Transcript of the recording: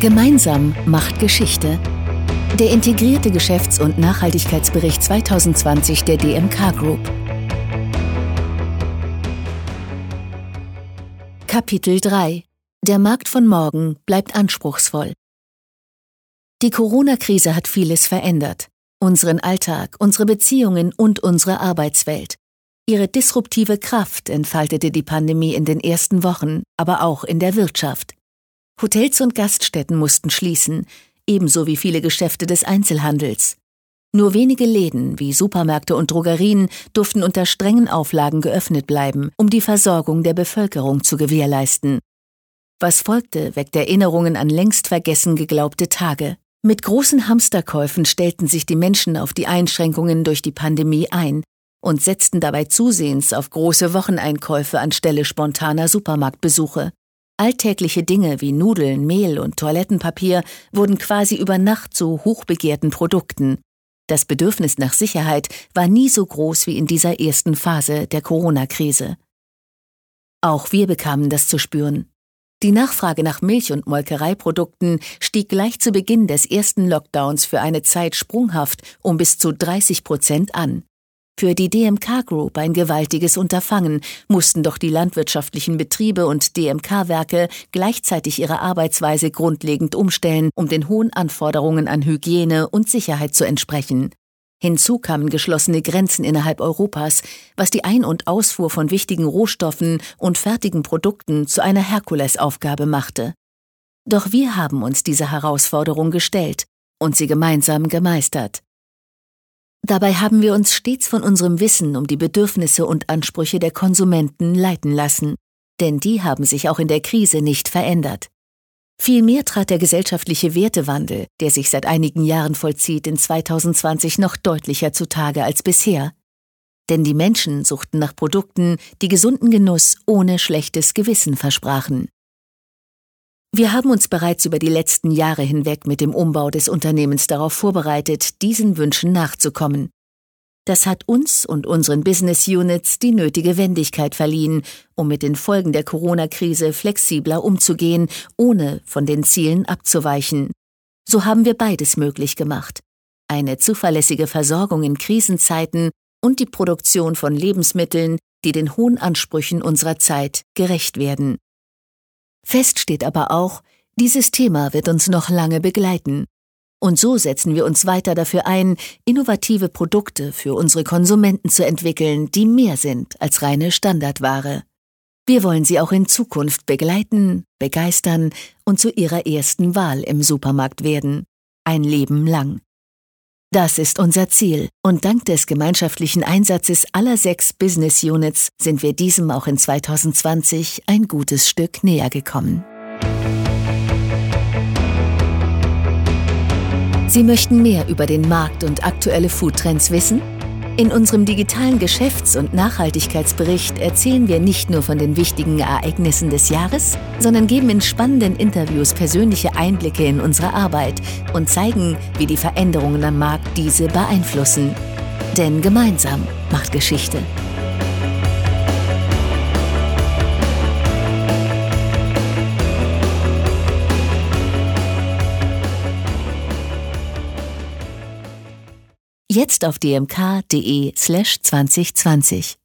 Gemeinsam macht Geschichte. Der integrierte Geschäfts- und Nachhaltigkeitsbericht 2020 der DMK Group. Kapitel 3 Der Markt von morgen bleibt anspruchsvoll. Die Corona-Krise hat vieles verändert. Unseren Alltag, unsere Beziehungen und unsere Arbeitswelt. Ihre disruptive Kraft entfaltete die Pandemie in den ersten Wochen, aber auch in der Wirtschaft. Hotels und Gaststätten mussten schließen, ebenso wie viele Geschäfte des Einzelhandels. Nur wenige Läden wie Supermärkte und Drogerien durften unter strengen Auflagen geöffnet bleiben, um die Versorgung der Bevölkerung zu gewährleisten. Was folgte, weckt Erinnerungen an längst vergessen geglaubte Tage. Mit großen Hamsterkäufen stellten sich die Menschen auf die Einschränkungen durch die Pandemie ein und setzten dabei zusehends auf große Wocheneinkäufe anstelle spontaner Supermarktbesuche. Alltägliche Dinge wie Nudeln, Mehl und Toilettenpapier wurden quasi über Nacht zu hochbegehrten Produkten. Das Bedürfnis nach Sicherheit war nie so groß wie in dieser ersten Phase der Corona-Krise. Auch wir bekamen das zu spüren. Die Nachfrage nach Milch- und Molkereiprodukten stieg gleich zu Beginn des ersten Lockdowns für eine Zeit sprunghaft um bis zu 30 Prozent an. Für die DMK Group ein gewaltiges Unterfangen, mussten doch die landwirtschaftlichen Betriebe und DMK-Werke gleichzeitig ihre Arbeitsweise grundlegend umstellen, um den hohen Anforderungen an Hygiene und Sicherheit zu entsprechen. Hinzu kamen geschlossene Grenzen innerhalb Europas, was die Ein- und Ausfuhr von wichtigen Rohstoffen und fertigen Produkten zu einer Herkulesaufgabe machte. Doch wir haben uns dieser Herausforderung gestellt und sie gemeinsam gemeistert. Dabei haben wir uns stets von unserem Wissen um die Bedürfnisse und Ansprüche der Konsumenten leiten lassen, denn die haben sich auch in der Krise nicht verändert. Vielmehr trat der gesellschaftliche Wertewandel, der sich seit einigen Jahren vollzieht, in 2020 noch deutlicher zutage als bisher. Denn die Menschen suchten nach Produkten, die gesunden Genuss ohne schlechtes Gewissen versprachen. Wir haben uns bereits über die letzten Jahre hinweg mit dem Umbau des Unternehmens darauf vorbereitet, diesen Wünschen nachzukommen. Das hat uns und unseren Business Units die nötige Wendigkeit verliehen, um mit den Folgen der Corona-Krise flexibler umzugehen, ohne von den Zielen abzuweichen. So haben wir beides möglich gemacht. Eine zuverlässige Versorgung in Krisenzeiten und die Produktion von Lebensmitteln, die den hohen Ansprüchen unserer Zeit gerecht werden. Fest steht aber auch, dieses Thema wird uns noch lange begleiten. Und so setzen wir uns weiter dafür ein, innovative Produkte für unsere Konsumenten zu entwickeln, die mehr sind als reine Standardware. Wir wollen sie auch in Zukunft begleiten, begeistern und zu ihrer ersten Wahl im Supermarkt werden. Ein Leben lang. Das ist unser Ziel und dank des gemeinschaftlichen Einsatzes aller sechs Business Units sind wir diesem auch in 2020 ein gutes Stück näher gekommen. Sie möchten mehr über den Markt und aktuelle Foodtrends wissen? In unserem digitalen Geschäfts- und Nachhaltigkeitsbericht erzählen wir nicht nur von den wichtigen Ereignissen des Jahres, sondern geben in spannenden Interviews persönliche Einblicke in unsere Arbeit und zeigen, wie die Veränderungen am Markt diese beeinflussen. Denn gemeinsam macht Geschichte. Jetzt auf dmk.de slash 2020.